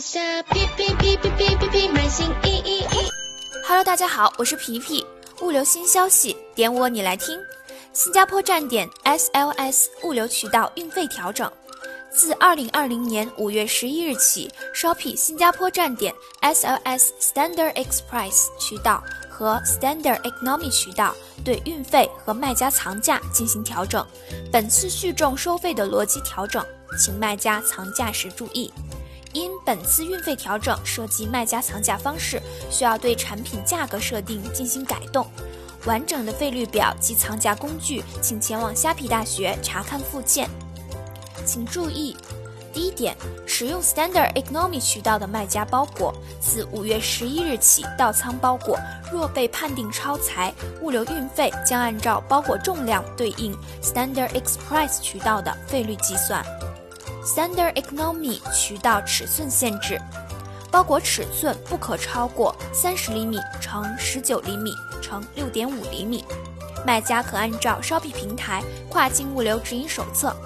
下皮皮皮皮皮皮皮买新衣衣衣。Hello，大家好，我是皮皮。物流新消息，点我你来听。新加坡站点 SLS 物流渠道运费调整。自二零二零年五月十一日起，Shopee 新加坡站点 SLS Standard Express 渠道和 Standard Economy 渠道对运费和卖家藏价进行调整。本次续重收费的逻辑调整，请卖家藏价时注意。本次运费调整涉及卖家藏价方式，需要对产品价格设定进行改动。完整的费率表及藏价工具，请前往虾皮大学查看附件。请注意，第一点，使用 Standard Economy 渠道的卖家包裹，自五月十一日起到仓包裹若被判定超裁，物流运费将按照包裹重量对应 Standard Express 渠道的费率计算。Standard Economy 渠道尺寸限制，包裹尺寸不可超过三十厘米乘十九厘米乘六点五厘米。卖家可按照 Shopee 平台跨境物流指引手册。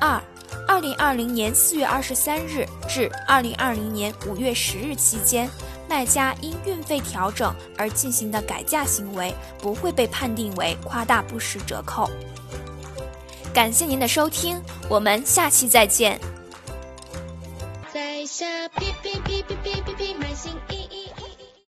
二，二零二零年四月二十三日至二零二零年五月十日期间，卖家因运费调整而进行的改价行为，不会被判定为夸大不实折扣。感谢您的收听我们下期再见。在下哔哔哔哔